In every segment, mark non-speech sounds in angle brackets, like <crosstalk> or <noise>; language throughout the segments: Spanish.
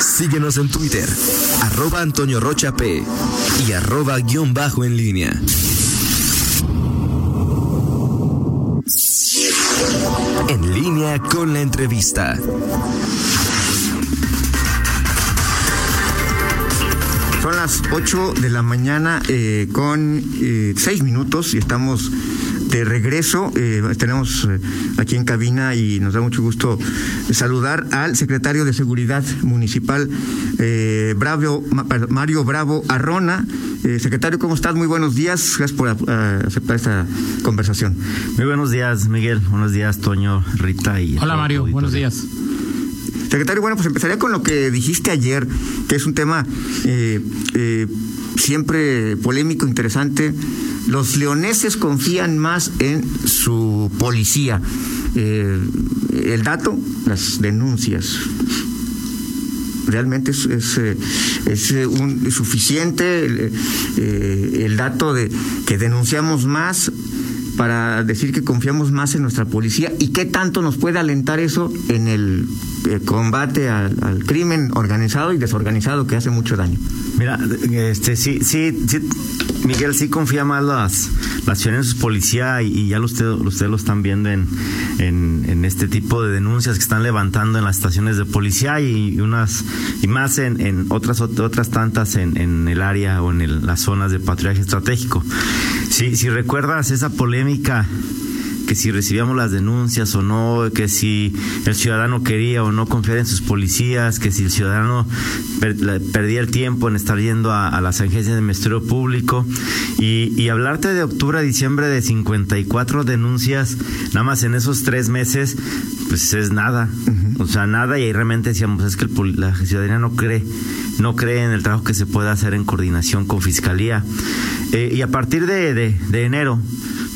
Síguenos en Twitter, arroba Antonio Rocha P y arroba guion bajo en línea. En línea con la entrevista. Son las 8 de la mañana eh, con eh, 6 minutos y estamos de regreso. Eh, tenemos eh, aquí en cabina y nos da mucho gusto saludar al secretario de Seguridad Municipal, eh, Bravo, Mario Bravo Arrona. secretario, ¿cómo estás? Muy buenos días. Gracias por aceptar esta conversación. Muy buenos días, Miguel. Buenos días, Toño, Rita y. Hola, Mario. Buenos días. Secretario, bueno, pues empezaría con lo que dijiste ayer, que es un tema eh, eh, siempre polémico, interesante. Los leoneses confían más en su policía. Eh, el dato, las denuncias. Realmente es, es, es un, suficiente el, el dato de que denunciamos más para decir que confiamos más en nuestra policía y qué tanto nos puede alentar eso en el eh, combate al, crimen organizado y desorganizado que hace mucho daño. Mira, este sí, sí, sí Miguel sí confía más las las acciones policía y, ya ustedes usted lo están viendo en, en, este tipo de denuncias que están levantando en las estaciones de policía y, unas y más en, en otras otras tantas en, en el área o en el, las zonas de patrullaje estratégico. Si, si recuerdas esa polémica que si recibíamos las denuncias o no, que si el ciudadano quería o no confiar en sus policías, que si el ciudadano per, perdía el tiempo en estar yendo a, a las agencias de Ministerio Público y, y, hablarte de octubre a diciembre de 54 denuncias, nada más en esos tres meses, pues es nada, uh -huh. o sea, nada y ahí realmente decíamos, es que el, la ciudadanía no cree, no cree en el trabajo que se puede hacer en coordinación con Fiscalía. Eh, y a partir de, de, de enero,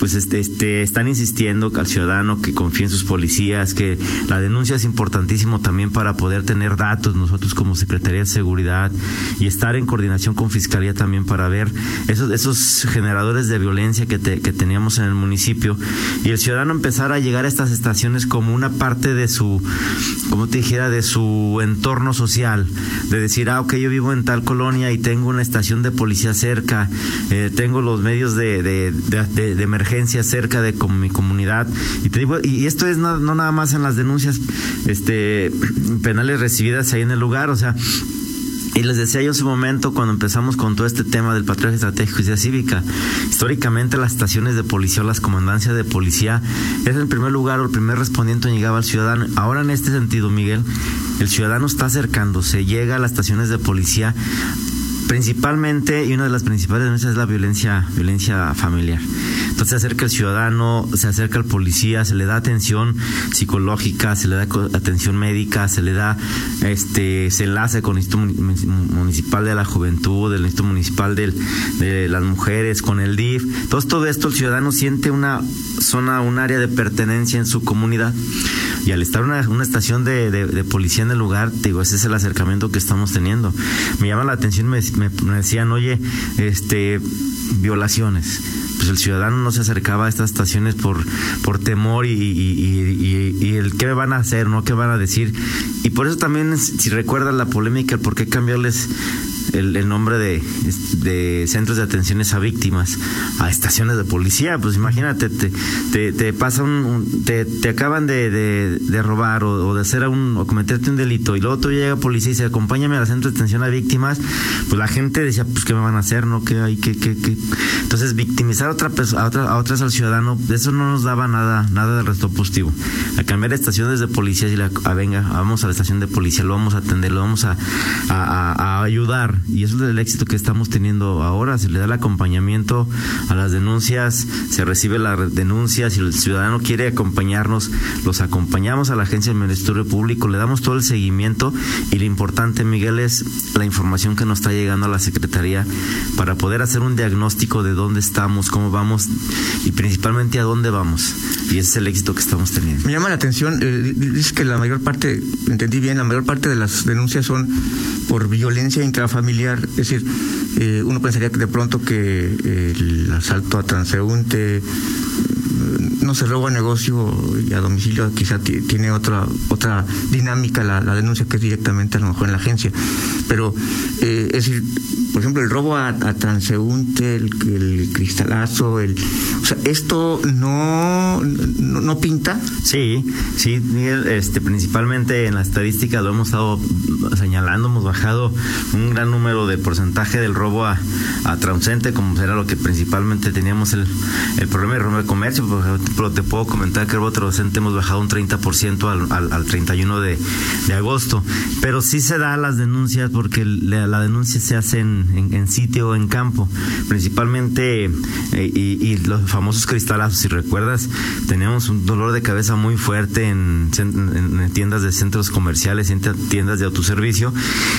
pues este, este, están insistiendo al ciudadano que confíe en sus policías, que la denuncia es importantísimo también para poder tener datos nosotros como Secretaría de Seguridad y estar en coordinación con Fiscalía también para ver esos, esos generadores de violencia que, te, que teníamos en el municipio y el ciudadano empezar a llegar a estas estaciones como una parte de su, como te dijera, de su entorno social, de decir, ah, ok, yo vivo en tal colonia y tengo una estación de policía cerca, eh, tengo los medios de, de, de, de, de emergencia cerca de con mi comunidad y te digo y esto es no, no nada más en las denuncias este penales recibidas ahí en el lugar o sea y les decía yo en su momento, cuando empezamos con todo este tema del patrullaje estratégico y ciudad cívica, históricamente las estaciones de policía o las comandancias de policía es el primer lugar o el primer respondiente llegaba al ciudadano. Ahora en este sentido, Miguel, el ciudadano está acercándose, llega a las estaciones de policía principalmente y una de las principales denuncias es la violencia violencia familiar. Entonces se acerca el ciudadano se acerca al policía se le da atención psicológica se le da atención médica se le da este se enlace con el instituto municipal de la juventud el instituto municipal del, de las mujeres con el DIF todo esto el ciudadano siente una zona un área de pertenencia en su comunidad. Y al estar una, una estación de, de, policía en el lugar, digo, ese es el acercamiento que estamos teniendo. Me llama la atención, me, me, me decían, oye, este, violaciones pues el ciudadano no se acercaba a estas estaciones por, por temor y, y, el qué van a hacer, ¿no? ¿Qué van a decir? Y por eso también, si recuerdan la polémica, el por qué cambiarles el, nombre de, de, centros de atenciones a víctimas a estaciones de policía. Pues imagínate, te, te, te pasa un, te, te, acaban de, de, robar o, de hacer un, o cometerte un delito y luego tú llega policía y dice, acompáñame al centro de atención a víctimas, pues la gente decía, pues qué me van a hacer, ¿no? ¿Qué hay? ¿Qué, qué, qué? Entonces, victimizar a, otra, a, otra, a otras al ciudadano, de eso no nos daba nada, nada de resto positivo. A cambiar estaciones de policía y la, a, venga, vamos a la estación de policía, lo vamos a atender, lo vamos a, a ayudar y eso es el éxito que estamos teniendo ahora. Se le da el acompañamiento a las denuncias, se recibe las denuncias. Si el ciudadano quiere acompañarnos, los acompañamos a la agencia del Ministerio Público, le damos todo el seguimiento y lo importante, Miguel, es la información que nos está llegando a la Secretaría para poder hacer un diagnóstico de dónde estamos, cómo vamos y principalmente a dónde vamos. Y ese es el éxito que estamos teniendo. Me llama la atención, eh, dice que la mayor parte, entendí bien, la mayor parte de las denuncias son por violencia intrafamiliar es decir, eh, uno pensaría que de pronto que el asalto a transeúnte no se roba negocio y a domicilio quizá tiene otra otra dinámica la, denuncia que es directamente a lo mejor en la agencia. Pero eh, es decir, por ejemplo, el robo a, transeúnte, el, cristalazo, el, o sea, esto no, no, pinta. Sí, sí, este, principalmente en la estadística lo hemos estado señalando, hemos bajado un gran número de porcentaje del robo a, a transeúnte, como era lo que principalmente teníamos el, el problema de robo de comercio, ejemplo, te puedo comentar que el robo transeúnte hemos bajado un 30% al, al, al 31 de, de agosto, pero sí se da las denuncias porque la, la denuncia se hace en en, sitio o en campo, principalmente eh, y, los famosos cristalazos, si recuerdas, teníamos un dolor de cabeza muy fuerte en, tiendas de centros comerciales, en tiendas de autoservicio,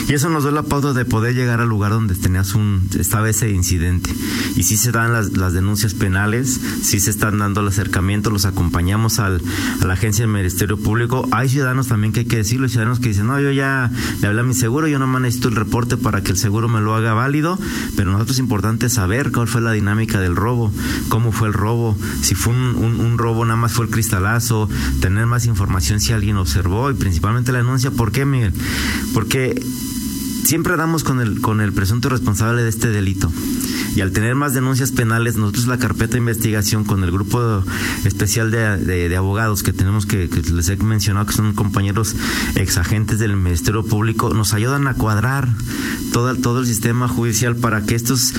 y eso nos dio la pauta de poder llegar al lugar donde tenías un, estaba ese incidente. Y si se dan las, las denuncias penales, si se están dando el los acompañamos al, a la agencia del Ministerio Público. Hay ciudadanos también que hay que decirlo, ciudadanos que dicen, no, yo ya le hablé a mi seguro, yo no necesito el reporte para que el seguro me lo haga válido, pero nosotros es importante saber cuál fue la dinámica del robo, cómo fue el robo, si fue un, robo, nada más fue el cristalazo, tener más información si alguien observó y principalmente la denuncia. ¿Por qué, Miguel? Porque siempre damos con el, con el presunto responsable de este delito. Y al tener más denuncias penales, nosotros la carpeta de investigación con el grupo especial de, abogados que tenemos que, que, les he mencionado que son compañeros exagentes del Ministerio Público, nos ayudan a cuadrar todo, todo el sistema judicial para que estos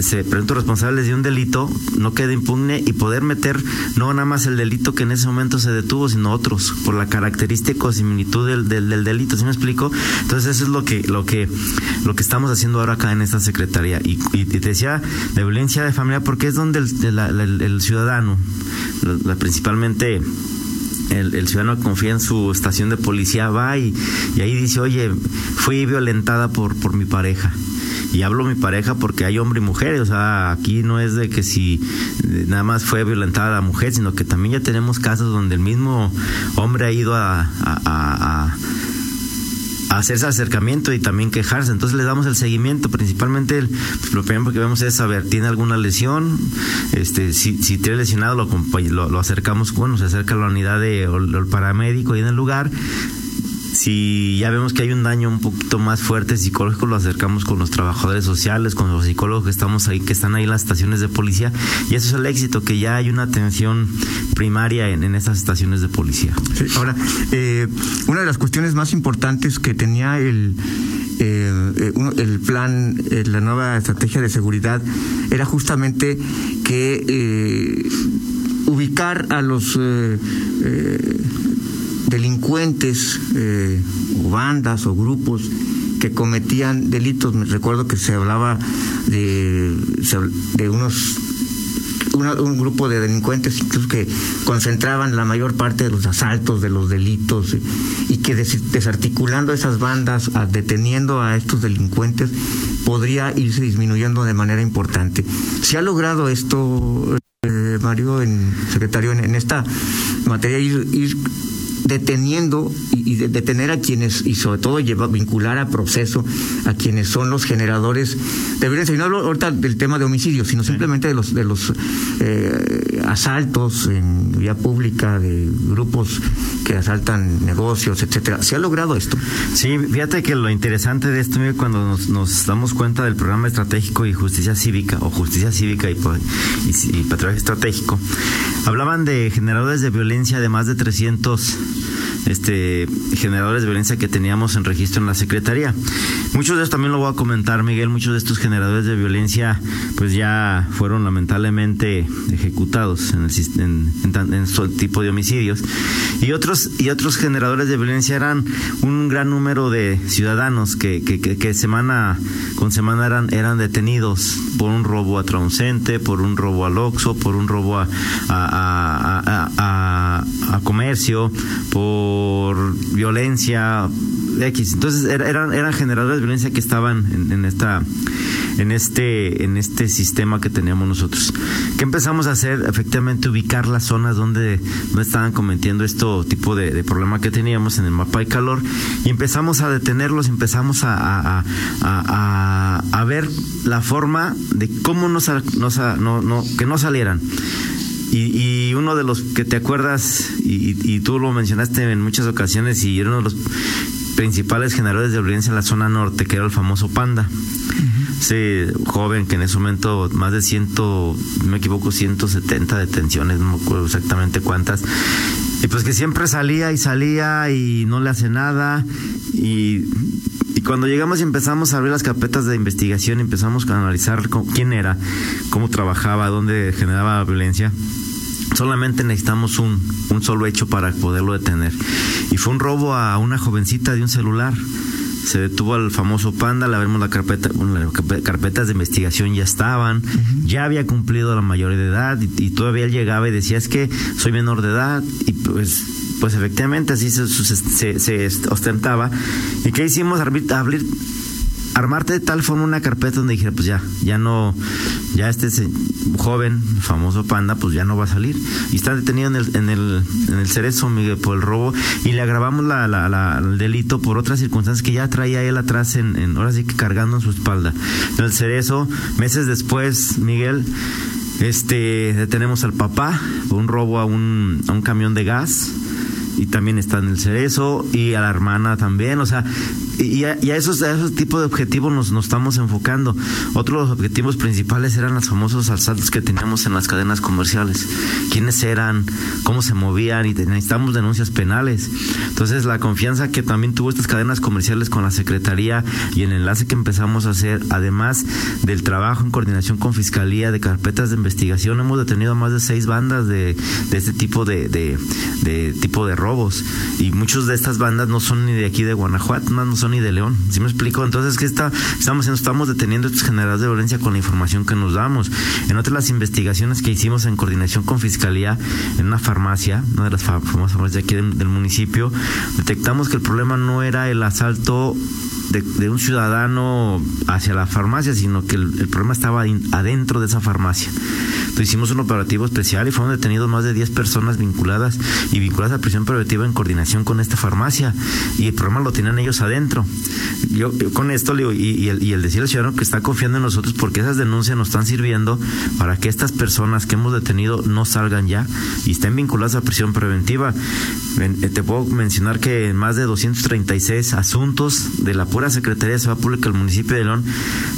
se presuntos responsables de un delito no quede impugne y poder meter no nada más el delito que en ese momento se detuvo, sino otros, por la característica o similitud del, del, delito. ¿Sí me explico? Entonces eso es lo que, lo que, lo que estamos haciendo ahora acá en esta secretaría. Y, y te decía de violencia de familia porque es donde el, ciudadano, principalmente el, ciudadano confía en su estación de policía, va y, ahí dice, oye, fui violentada por, por mi pareja. Y hablo mi pareja porque hay hombre y mujer, o sea, aquí no es de que si nada más fue violentada la mujer, sino que también ya tenemos casos donde el mismo hombre ha ido a hacerse acercamiento y también quejarse. Entonces le damos el seguimiento, principalmente el, pues, lo primero que vemos es saber, ¿tiene alguna lesión? Este, si, si tiene lesionado, lo, lo, acercamos, bueno, se acerca a la unidad de, o, el paramédico ahí en el lugar si ya vemos que hay un daño un poquito más fuerte psicológico, lo acercamos con los trabajadores sociales, con los psicólogos que estamos ahí, que están ahí en las estaciones de policía. Y eso es el éxito, que ya hay una atención primaria en, estas estaciones de policía. ahora, eh, una de las cuestiones más importantes que tenía el, eh, el plan, eh, la nueva estrategia de seguridad, era justamente que ubicar a los delincuentes eh, o bandas o grupos que cometían delitos. Me recuerdo que se hablaba de, de unos un grupo de delincuentes incluso que concentraban la mayor parte de los asaltos, de los delitos, y que desarticulando esas bandas, deteniendo a estos delincuentes, podría irse disminuyendo de manera importante. ¿Se ha logrado esto, eh, Mario, en secretario, en, esta materia, ir deteniendo y, detener a quienes, y sobre todo llevar, vincular a proceso a quienes son los generadores de violencia. Y no hablo ahorita del tema de homicidios, sino simplemente de los, de los eh, asaltos en vía pública de grupos que asaltan negocios, etcétera. ¿Se ha logrado esto? Sí, fíjate que lo interesante de esto, cuando nos, nos damos cuenta del programa estratégico y justicia cívica, o justicia cívica y, y, y patrullaje estratégico, hablaban de generadores de violencia de más de 300 este, generadores de violencia que teníamos en registro en la Secretaría. Muchos de estos también lo voy a comentar, Miguel, muchos de estos generadores de violencia pues ya fueron lamentablemente ejecutados en, el, en, en, este tipo de homicidios. Y otros, y otros generadores de violencia eran un gran número de ciudadanos que, semana con semana eran, eran detenidos por un robo a Trauncente, por un robo al Oxo, por un robo a comercio, por violencia X. Entonces eran, eran generadores de violencia que estaban en, esta en este en este sistema que teníamos nosotros. ¿Qué empezamos a hacer? Efectivamente ubicar las zonas donde, donde estaban cometiendo este tipo de, problema que teníamos en el mapa de calor y empezamos a detenerlos, empezamos a, a, ver la forma de cómo no, no, no, que no salieran. Y, uno de los que te acuerdas, y, tú lo mencionaste en muchas ocasiones, y era uno de los principales generadores de violencia en la zona norte, que era el famoso Panda. Ese joven que en ese momento más de ciento, no me equivoco, 170 detenciones, no me acuerdo exactamente cuántas. Y pues que siempre salía y salía y no le hace nada. Y, y cuando llegamos y empezamos a abrir las carpetas de investigación, empezamos a analizar quién era, cómo trabajaba, dónde generaba violencia solamente necesitamos un, un solo hecho para poderlo detener. Y fue un robo a una jovencita de un celular. Se detuvo al famoso panda, la vemos la carpeta, las carpetas de investigación ya estaban, ya había cumplido la mayoría de edad y, todavía él llegaba y decía es que soy menor de edad y pues pues efectivamente así se, se, ostentaba. ¿Y qué hicimos? Abrir, abrir, armarte de tal forma una carpeta donde dijera, pues ya, ya no, ya este joven, famoso panda, pues ya no va a salir. Y está detenido en el, en el, en el cerezo, Miguel, por el robo, y le agravamos la, la, el delito por otras circunstancias que ya traía él atrás, en, en, ahora sí que cargando en su espalda. En el cerezo, meses después, Miguel, este, detenemos al papá por un robo a un, a un camión de gas y también está en el cerezo y a la hermana también, o sea, y a, esos, a esos tipos de objetivos nos, estamos enfocando. Otro de los objetivos principales eran los famosos asaltos que teníamos en las cadenas comerciales. ¿Quiénes eran? ¿Cómo se movían? Y necesitamos denuncias penales. Entonces, la confianza que también tuvo estas cadenas comerciales con la Secretaría y el enlace que empezamos a hacer, además del trabajo en coordinación con Fiscalía, de carpetas de investigación, hemos detenido más de seis bandas de, de este tipo de, de, de tipo de robos. Y muchas de estas bandas no son ni de aquí de Guanajuato, no son ni de León. ¿Sí me explico? Entonces, ¿qué está, estamos haciendo? Estamos deteniendo estos generadores de violencia con la información que nos damos. En otras las investigaciones que hicimos en coordinación con Fiscalía, en una farmacia, una de las famosas farmacias aquí del municipio, detectamos que el problema no era el asalto de, un ciudadano hacia la farmacia, sino que el, problema estaba adentro de esa farmacia. Entonces hicimos un operativo especial y fueron detenidos más de 10 personas vinculadas y vinculadas a prisión preventiva en coordinación con esta farmacia. Y el problema lo tenían ellos adentro. Yo, con esto le digo, y, el, y el decir al ciudadano que está confiando en nosotros porque esas denuncias nos están sirviendo para que estas personas que hemos detenido no salgan ya y estén vinculadas a prisión preventiva. Eh, te puedo mencionar que más de 236 asuntos de la pura Secretaría de Seguridad Pública del municipio de León,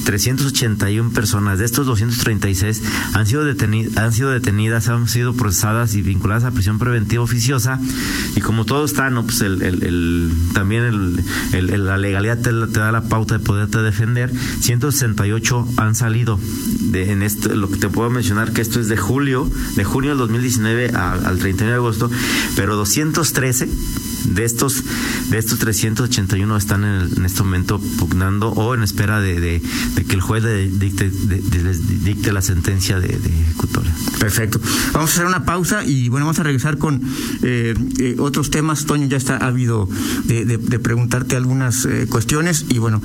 381 personas de estos 236 han sido, detenidas, han sido detenidas, han sido procesadas y vinculadas a prisión preventiva oficiosa. Y como todo está, no, pues el, también la legalidad te, da la pauta de poderte defender. 168 han salido de, en esto, lo que te puedo mencionar que esto es de julio, de junio del 2019 al 31 de agosto, pero 213 de estos de estos 381 están en, este momento pugnando o en espera de, que el juez dicte, dicte la sentencia de, ejecutoria. Perfecto. Vamos a hacer una pausa y bueno, vamos a regresar con eh, eh, otros temas. Toño ya está ávido de, preguntarte algunas eh, cuestiones y bueno,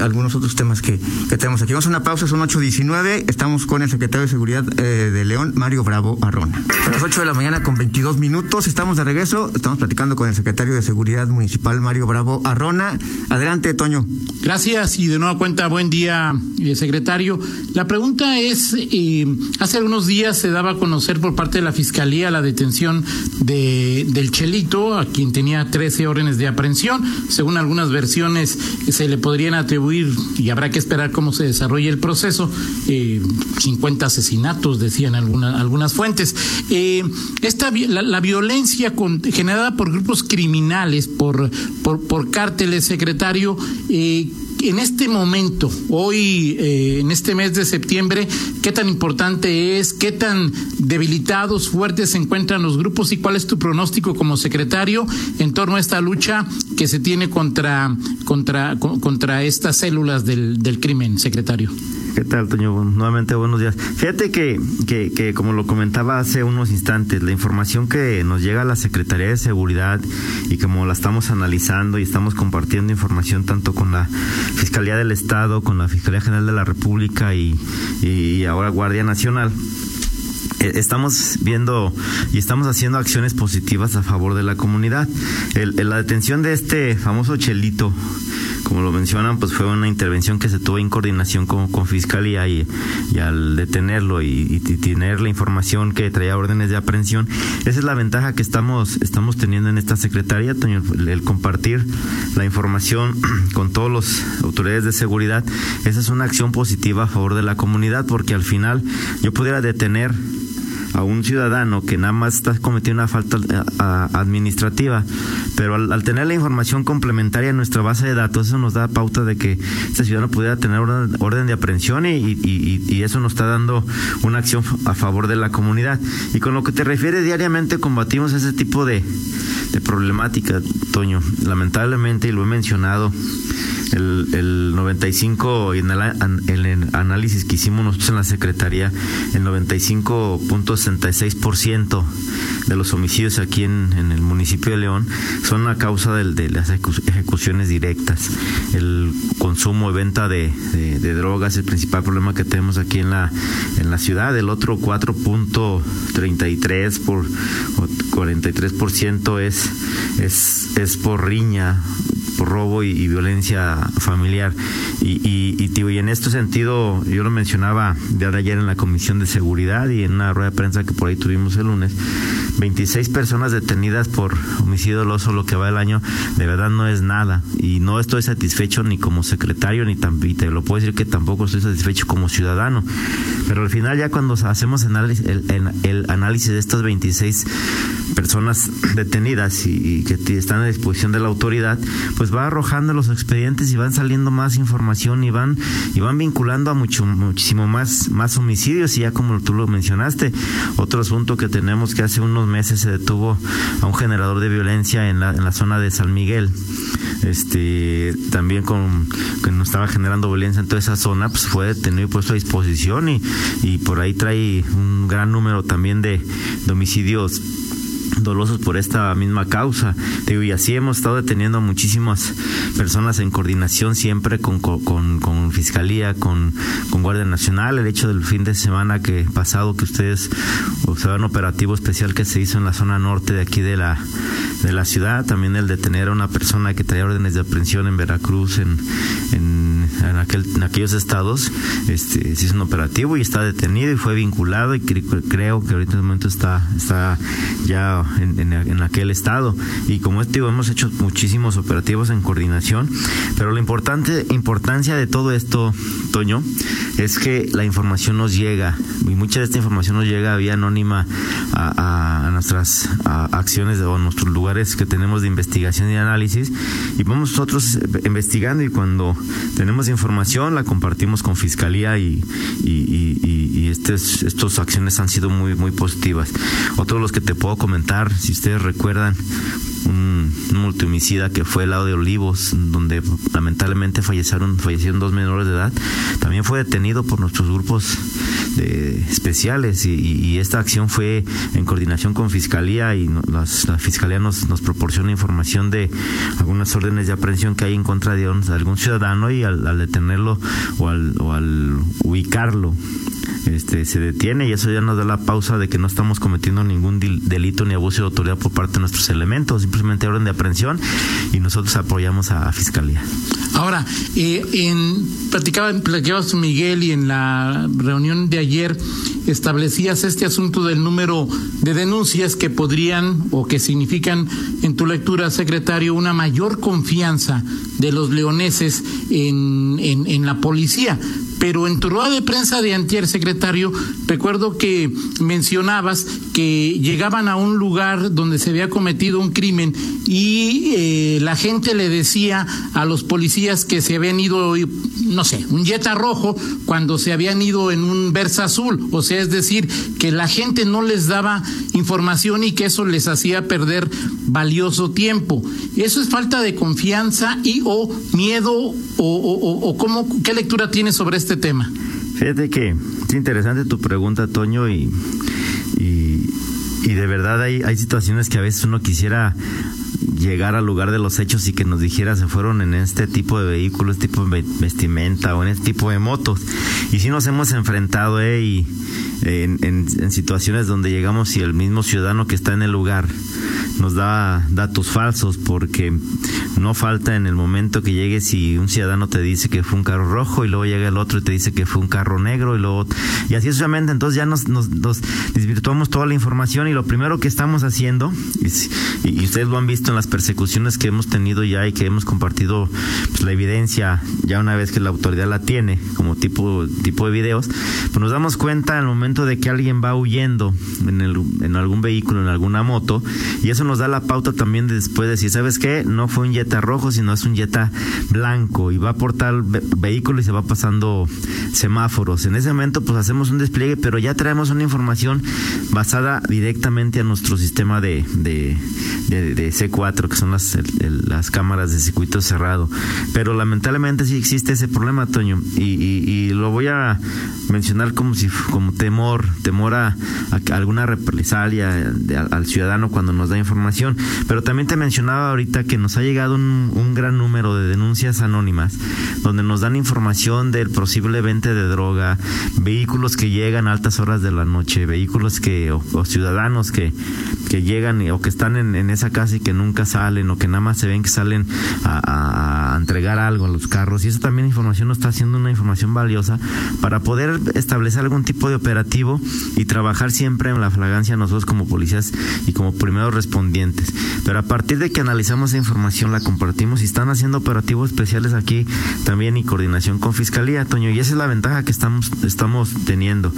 algunos otros temas que, tenemos aquí. Vamos a una pausa, son 8.19. Estamos con el secretario de Seguridad de León, Mario Bravo Arrona. A las 8 de la mañana con 22 minutos. Estamos de regreso. Estamos platicando con el secretario de Seguridad Municipal, Mario Bravo Arrona. Adelante, Toño. Gracias y de nueva cuenta, buen día, eh, secretario. La pregunta es, eh, hace algunos días se daba a conocer por parte de la Fiscalía la detención de, del Chelito, a quien tenía 13 órdenes de aprehensión. Según algunas versiones, se le podrían atribuir, y habrá que esperar cómo se desarrolle el proceso, eh, 50 asesinatos, decían algunas, fuentes. Eh, esta, la, violencia generada por grupos criminales, por, por, por cárteles, secretario, eh, en este momento, hoy, eh, en este mes de septiembre, qué tan importante es, qué tan debilitados, fuertes se encuentran los grupos y cuál es tu pronóstico como secretario en torno a esta lucha que se tiene contra, contra, contra estas células del, del crimen, secretario. ¿Qué tal, Toño? Nuevamente buenos días. Fíjate que, que, que, como lo comentaba hace unos instantes, la información que nos llega a la Secretaría de Seguridad y como la estamos analizando y estamos compartiendo información tanto con la Fiscalía del Estado, con la Fiscalía General de la República y, y ahora Guardia Nacional, eh, estamos viendo y estamos haciendo acciones positivas a favor de la comunidad. El, la detención de este famoso Chelito, como lo mencionan, pues fue una intervención que se tuvo en coordinación con, con Fiscalía y, y al detenerlo y, tener la información que traía órdenes de aprehensión, esa es la ventaja que estamos, estamos teniendo en esta Secretaría, el, compartir la información <clears throat> con todas las autoridades de seguridad, esa es una acción positiva a favor de la comunidad, porque al final yo pudiera detener a un ciudadano que nada más está cometiendo una falta eh, administrativa, pero al, tener la información complementaria en nuestra base de datos, eso nos da pauta de que este ciudadano pudiera tener orden, de aprehensión y, eso nos está dando una acción a favor de la comunidad. Y con lo que te refiere diariamente combatimos ese tipo de, problemática, Toño. Lamentablemente, y lo he mencionado, el, el 95, en el, el, análisis que hicimos nosotros en la Secretaría, el 95.66% de los homicidios aquí en, el municipio de León son a causa de las ejecuciones directas. El consumo y venta de, de, drogas es el principal problema que tenemos aquí en la, en la ciudad. El otro 4.33 por 43% es, es, es por riña robo y, violencia familiar. Y, y, y, en este sentido, yo lo mencionaba de ayer en la Comisión de Seguridad y en una rueda de prensa que por ahí tuvimos el lunes, 26 personas detenidas por homicidio doloso lo que va el año, de verdad no es nada. Y no estoy satisfecho ni como secretario, ni tan, te lo puedo decir que tampoco estoy satisfecho como ciudadano. Pero al final ya cuando hacemos el, el, análisis de estas 26 personas detenidas y, que están a disposición de la autoridad, pues va arrojando los expedientes y van saliendo más información y van y van vinculando a mucho muchísimo más más homicidios y ya como tú lo mencionaste, otro asunto que tenemos que hace unos meses se detuvo a un generador de violencia en la, en la zona de San Miguel. Este también con que no estaba generando violencia en toda esa zona, pues fue detenido y puesto a disposición y, y por ahí trae un gran número también de, de homicidios dolosos por esta misma causa. Y así hemos estado deteniendo a muchísimas personas en coordinación siempre con, con, con, Fiscalía, con, con Guardia Nacional. El hecho del fin de semana que pasado que ustedes observaron operativo especial que se hizo en la zona norte de aquí de la, de la ciudad, también el detener a una persona que traía órdenes de aprehensión en Veracruz, en, en, aquel, en aquellos estados, este, se hizo un operativo y está detenido y fue vinculado y creo que ahorita en el momento está, está ya en, aquel estado. Y como este hemos hecho muchísimos operativos en coordinación, pero la importante importancia de todo esto, Toño, es que la información nos llega y mucha de esta información nos llega vía anónima a, nuestras acciones o a nuestros lugares que tenemos de investigación y análisis y vamos nosotros investigando y cuando tenemos información la compartimos con fiscalía y, y, y, estas acciones han sido muy muy positivas. Otros los que te puedo comentar si ustedes recuerdan, un, multimicida que fue el lado de Olivos, donde lamentablemente fallecieron, fallecieron dos menores de edad, también fue detenido por nuestros grupos de especiales y, esta acción fue en coordinación con Fiscalía y la Fiscalía nos, nos proporciona información de algunas órdenes de aprehensión que hay en contra de, algún ciudadano y al, detenerlo o al, o al ubicarlo este, se detiene y eso ya nos da la pausa de que no estamos cometiendo ningún delito ni abuso de autoridad por parte de nuestros elementos, simplemente orden de aprehensión y nosotros apoyamos a, Fiscalía. Ahora, eh, en, platicaba, platicabas Miguel y en la reunión de ayer establecías este asunto del número de denuncias que podrían o que significan en tu lectura, secretario, una mayor confianza de los leoneses en, en, en la policía. Pero en tu rueda de prensa de antier, secretario, recuerdo que mencionabas que llegaban a un lugar donde se había cometido un crimen y eh, la gente le decía a los policías que se habían ido, no sé, un Jetta rojo cuando se habían ido en un Versa azul. O sea, es decir, que la gente no les daba información y que eso les hacía perder valioso tiempo. Eso es falta de confianza y o miedo o, o, o cómo, qué lectura tienes sobre este tema. Fíjate que es interesante tu pregunta, Toño, y, y, de verdad hay, hay situaciones que a veces uno quisiera llegar al lugar de los hechos y que nos dijera se fueron en este tipo de vehículos, este tipo de vestimenta o en este tipo de motos. Y sí nos hemos enfrentado, eh, y en, en situaciones donde llegamos y el mismo ciudadano que está en el lugar nos da datos falsos porque no falta en el momento que llegues y un ciudadano te dice que fue un carro rojo y luego llega el otro y te dice que fue un carro negro y luego y así sucesivamente entonces ya nos, nos, desvirtuamos toda la información y lo primero que estamos haciendo y, y, ustedes lo han visto en las persecuciones que hemos tenido ya y que hemos compartido pues, la evidencia ya una vez que la autoridad la tiene como tipo tipo de videos pues nos damos cuenta al momento de que alguien va huyendo en, el, en algún vehículo en alguna moto y eso nos da la pauta también de después de decir, ¿sabes qué? No fue un Jetta rojo, sino es un Jetta blanco y va por tal vehículo y se va pasando semáforos. En ese momento pues hacemos un despliegue, pero ya traemos una información basada directamente a nuestro sistema de, de, de, C4, que son las, las cámaras de circuito cerrado. Pero lamentablemente sí existe ese problema, Toño, y, lo voy a mencionar como si como temor, temor a, alguna represalia al ciudadano cuando nos da información. Pero también te mencionaba ahorita que nos ha llegado un, gran número de denuncias anónimas donde nos dan información del posible vente de droga, vehículos que llegan a altas horas de la noche, vehículos que o, ciudadanos que, que llegan o que están en, esa casa y que nunca salen o que nada más se ven que salen a, entregar algo a los carros. Y eso también información nos está haciendo una información valiosa para poder establecer algún tipo de operativo y trabajar siempre en la flagancia nosotros como policías y como primeros responsables pero a partir de que analizamos esa información, la compartimos y están haciendo operativos especiales aquí también y coordinación con Fiscalía, Toño. Y esa es la ventaja que estamos, estamos teniendo.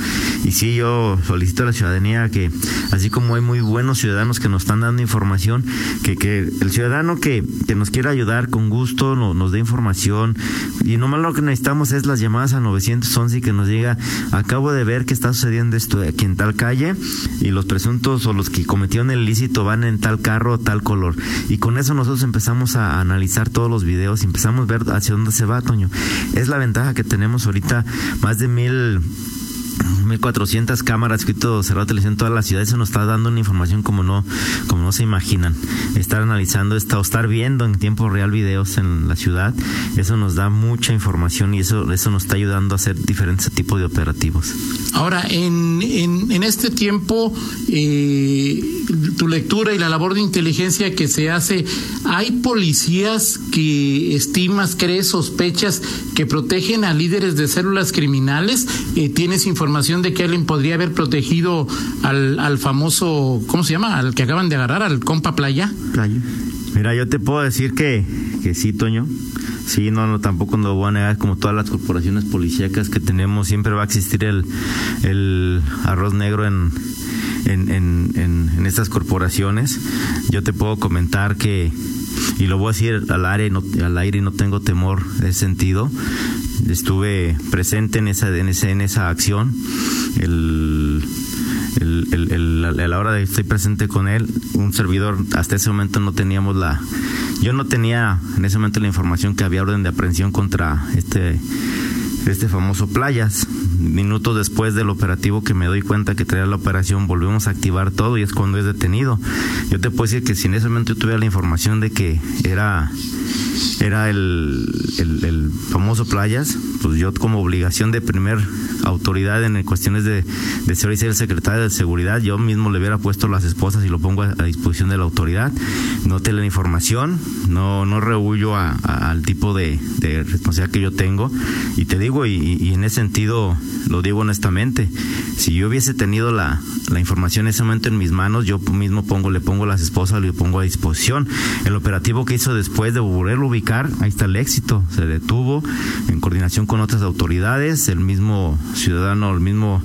Y sí, yo solicito a la ciudadanía que, así como hay muy buenos ciudadanos que nos están dando información, que, que el ciudadano que, que nos quiera ayudar con gusto no, nos dé información. Y nomás lo que necesitamos es las llamadas a 911 y que nos diga, acabo de ver que está sucediendo esto aquí en tal calle y los presuntos o los que cometieron el ilícito van en tal carro, tal color. Y con eso nosotros empezamos a analizar todos los videos y empezamos a ver hacia dónde se va, Toño. Es la ventaja que tenemos ahorita, más de mil 1400 cámaras escrito cerrado televisión en toda la ciudad, eso nos está dando una información como no, como no se imaginan. Estar analizando esta, o estar viendo en tiempo real videos en la ciudad, eso nos da mucha información y eso, eso nos está ayudando a hacer diferentes tipos de operativos. Ahora, en, en, este tiempo, eh, tu lectura y la labor de inteligencia que se hace, ¿hay policías que estimas, crees, sospechas que protegen a líderes de células criminales? Eh, ¿Tienes información de que alguien podría haber protegido al, al famoso, ¿cómo se llama? Al que acaban de agarrar, al compa Playa. Playa. Mira, yo te puedo decir que, que sí, Toño. Sí, no, no, tampoco lo voy a negar, como todas las corporaciones policíacas que tenemos, siempre va a existir el, el arroz negro en, en, en, en, estas corporaciones. Yo te puedo comentar que, y lo voy a decir al aire, no, al aire y no tengo temor de sentido, estuve presente en esa, en esa, en esa acción. El, el, el, a la hora de estoy presente con él, un servidor, hasta ese momento no teníamos la, yo no tenía en ese momento la información que había orden de aprehensión contra este este famoso Playas. Minutos después del operativo que me doy cuenta que traía la operación, volvemos a activar todo y es cuando es detenido. Yo te puedo decir que si en ese momento yo tuviera la información de que era era el, el, famoso Playas, pues yo como obligación de primer autoridad en cuestiones de, de ser el secretario de seguridad, yo mismo le hubiera puesto las esposas y lo pongo a, disposición de la autoridad. No te la información, no, no rehuyo al tipo de, de responsabilidad que yo tengo y te digo y, en ese sentido lo digo honestamente. Si yo hubiese tenido la, información en ese momento en mis manos, yo mismo pongo, le pongo las esposas, le pongo a disposición. El operativo que hizo después de volverlo a ubicar, ahí está el éxito. Se detuvo en coordinación con otras autoridades, el mismo ciudadano, el mismo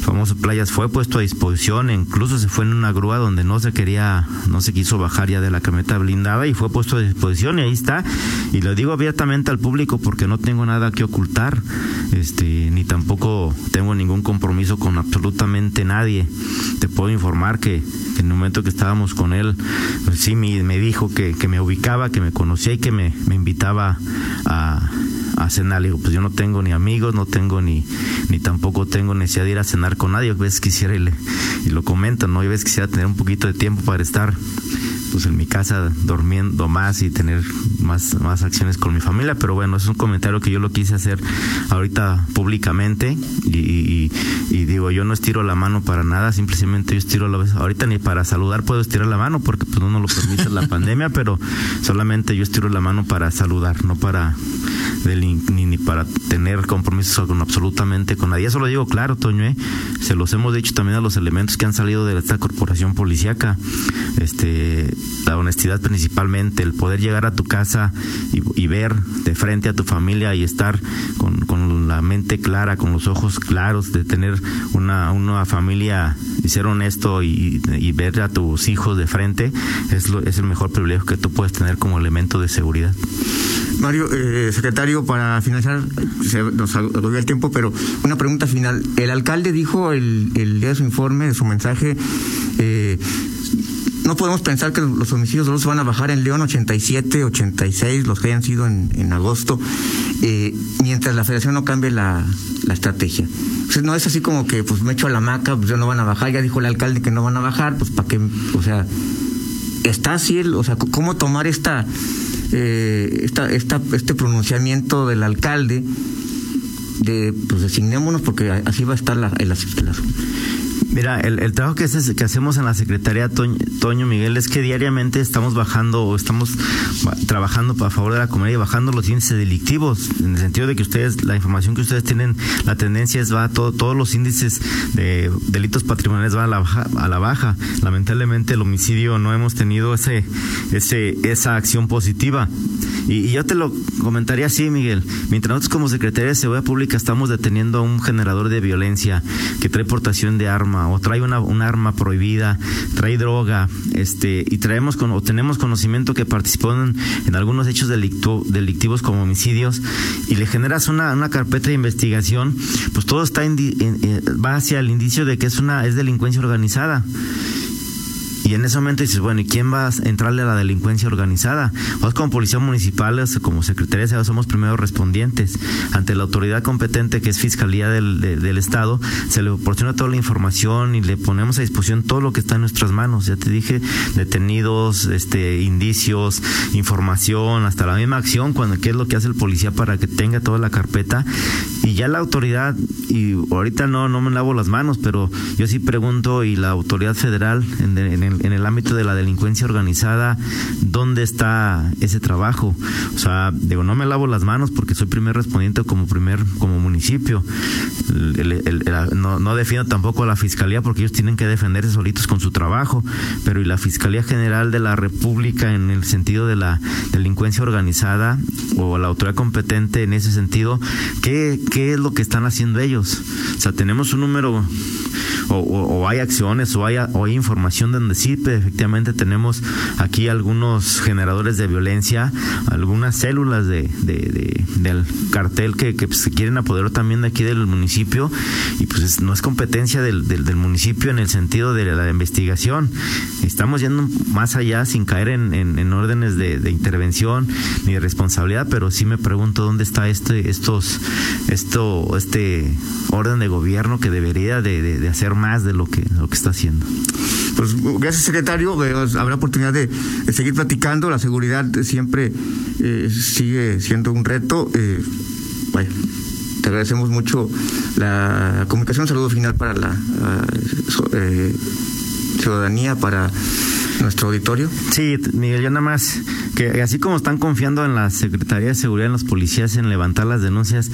famoso Playas fue puesto a disposición, incluso se fue en una grúa donde no se quería, no se quiso bajar ya de la camioneta blindada y fue puesto a disposición y ahí está. Y lo digo abiertamente al público porque no tengo nada que ocultar este, ni tampoco tengo ningún compromiso con absolutamente nadie. Te puedo informar que, en el momento que estábamos con él, pues sí me, me dijo que, que, me ubicaba, que me conocía y que me, me invitaba a, a cenar. Le digo, pues yo no tengo ni amigos, no tengo ni, ni tampoco tengo necesidad de ir a cenar con nadie. A veces quisiera y, le, y lo comento, ¿no? A veces quisiera tener un poquito de tiempo para estar pues en mi casa durmiendo más y tener más, más acciones con mi familia, pero bueno, es un comentario que yo lo quise hacer ahorita públicamente y, digo, yo no estiro la mano para nada, simplemente yo estiro la vez, ahorita ni para saludar puedo estirar la mano porque pues no nos lo permite la <laughs> pandemia, pero solamente yo estiro la mano para saludar, no para ni, ni para tener compromisos con absolutamente con nadie. Eso lo digo claro, Toño, ¿eh? se los hemos dicho también a los elementos que han salido de esta corporación policíaca. Este, la honestidad principalmente, el poder llegar a tu casa y, ver de frente a tu familia y estar con, con, la mente clara, con los ojos claros, de tener una, una familia y ser honesto y, y ver a tus hijos de frente, es, lo, es el mejor privilegio que tú puedes tener como elemento de seguridad. Mario, eh, secretario, para finalizar, se nos agotó el tiempo, pero una pregunta final. El alcalde dijo el, el día de su informe, de su mensaje, eh, no podemos pensar que los homicidios solo se van a bajar en León 87, 86, los que hayan sido en, en agosto, eh, mientras la federación no cambie la, la estrategia. no es así como que pues me echo a la maca, pues ya no van a bajar, ya dijo el alcalde que no van a bajar, pues para qué, o sea, está así o sea, cómo tomar esta eh, esta, esta, este pronunciamiento del alcalde de pues designémonos porque así va a estar la, el, el, Mira, el, el trabajo que, que, hacemos en la Secretaría Toño, Miguel es que diariamente estamos bajando estamos trabajando a favor de la comunidad y bajando los índices delictivos, en el sentido de que ustedes, la información que ustedes tienen, la tendencia es va, todo, todos los índices de delitos patrimoniales van a la baja, a la baja. Lamentablemente el homicidio no hemos tenido ese, ese, esa acción positiva. Y, y yo te lo comentaría así, Miguel. Mientras nosotros como Secretaría de Seguridad Pública estamos deteniendo a un generador de violencia que trae portación de o trae una, un arma prohibida, trae droga, este, y traemos con, o tenemos conocimiento que participó en, algunos hechos delictivos como homicidios, y le generas una, una carpeta de investigación, pues todo está va hacia el indicio de que es una es delincuencia organizada. Y en ese momento dices, bueno, ¿y quién va a entrarle a la delincuencia organizada? Vos como policía municipal, como secretaría de somos primeros respondientes. Ante la autoridad competente, que es Fiscalía del, del Estado, se le proporciona toda la información y le ponemos a disposición todo lo que está en nuestras manos. Ya te dije, detenidos, este, indicios, información, hasta la misma acción, cuando qué es lo que hace el policía para que tenga toda la carpeta. Y ya la autoridad, y ahorita no, no me lavo las manos, pero yo sí pregunto, y la autoridad federal en, en en, el ámbito de la delincuencia organizada, ¿dónde está ese trabajo? O sea, digo, no me lavo las manos porque soy primer respondiente como primer, como municipio. no, no defiendo tampoco a la fiscalía porque ellos tienen que defenderse solitos con su trabajo, pero y la Fiscalía General de la República en el sentido de la delincuencia organizada o la autoridad competente en ese sentido, ¿qué, qué es lo que están haciendo ellos? O sea, tenemos un número o, hay acciones o hay, o hay información donde efectivamente tenemos aquí algunos generadores de violencia, algunas células de, del cartel que, pues, se quieren apoderar también de aquí del municipio y pues no es competencia del, del, municipio en el sentido de la investigación. Estamos yendo más allá sin caer en, órdenes de, intervención ni de responsabilidad, pero sí me pregunto dónde está este, estos, esto, este orden de gobierno que debería de, hacer más de lo que, lo que está haciendo. Pues gracias, secretario. Habrá oportunidad de, seguir platicando. La seguridad siempre eh, sigue siendo un reto. Eh, te agradecemos mucho la comunicación. saludo final para la eh, ciudadanía, para nuestro auditorio. Sí, Miguel, yo nada más que así como están confiando en la Secretaría de Seguridad, en los policías, en levantar las denuncias,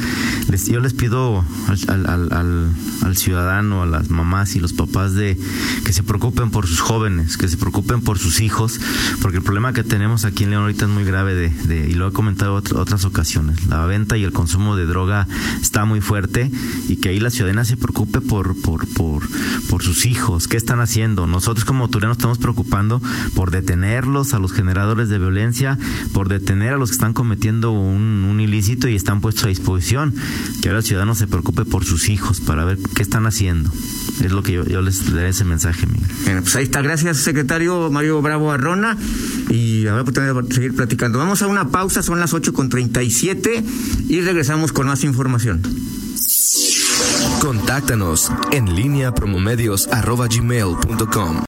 les, yo les pido al, al, al, al, ciudadano, a las mamás y los papás de que se preocupen por sus jóvenes, que se preocupen por sus hijos, porque el problema que tenemos aquí en León ahorita es muy grave de, y lo he comentado en otras ocasiones. La venta y el consumo de droga está muy fuerte y que ahí la ciudadana se preocupe por, por, por, por sus hijos, qué están haciendo. Nosotros como autoridad estamos preocupando por detenerlos a los generadores de violencia por detener a los que están cometiendo un, ilícito y están puestos a disposición. Que ahora el ciudadano se preocupe por sus hijos para ver qué están haciendo. Es lo que yo, les daré ese mensaje, Miguel. Bueno, pues ahí está. Gracias, secretario Mario Bravo Arrona. Y ahora podemos seguir platicando. Vamos a una pausa, son las 8 con 37 y regresamos con más información. Contáctanos en línea promomedios.com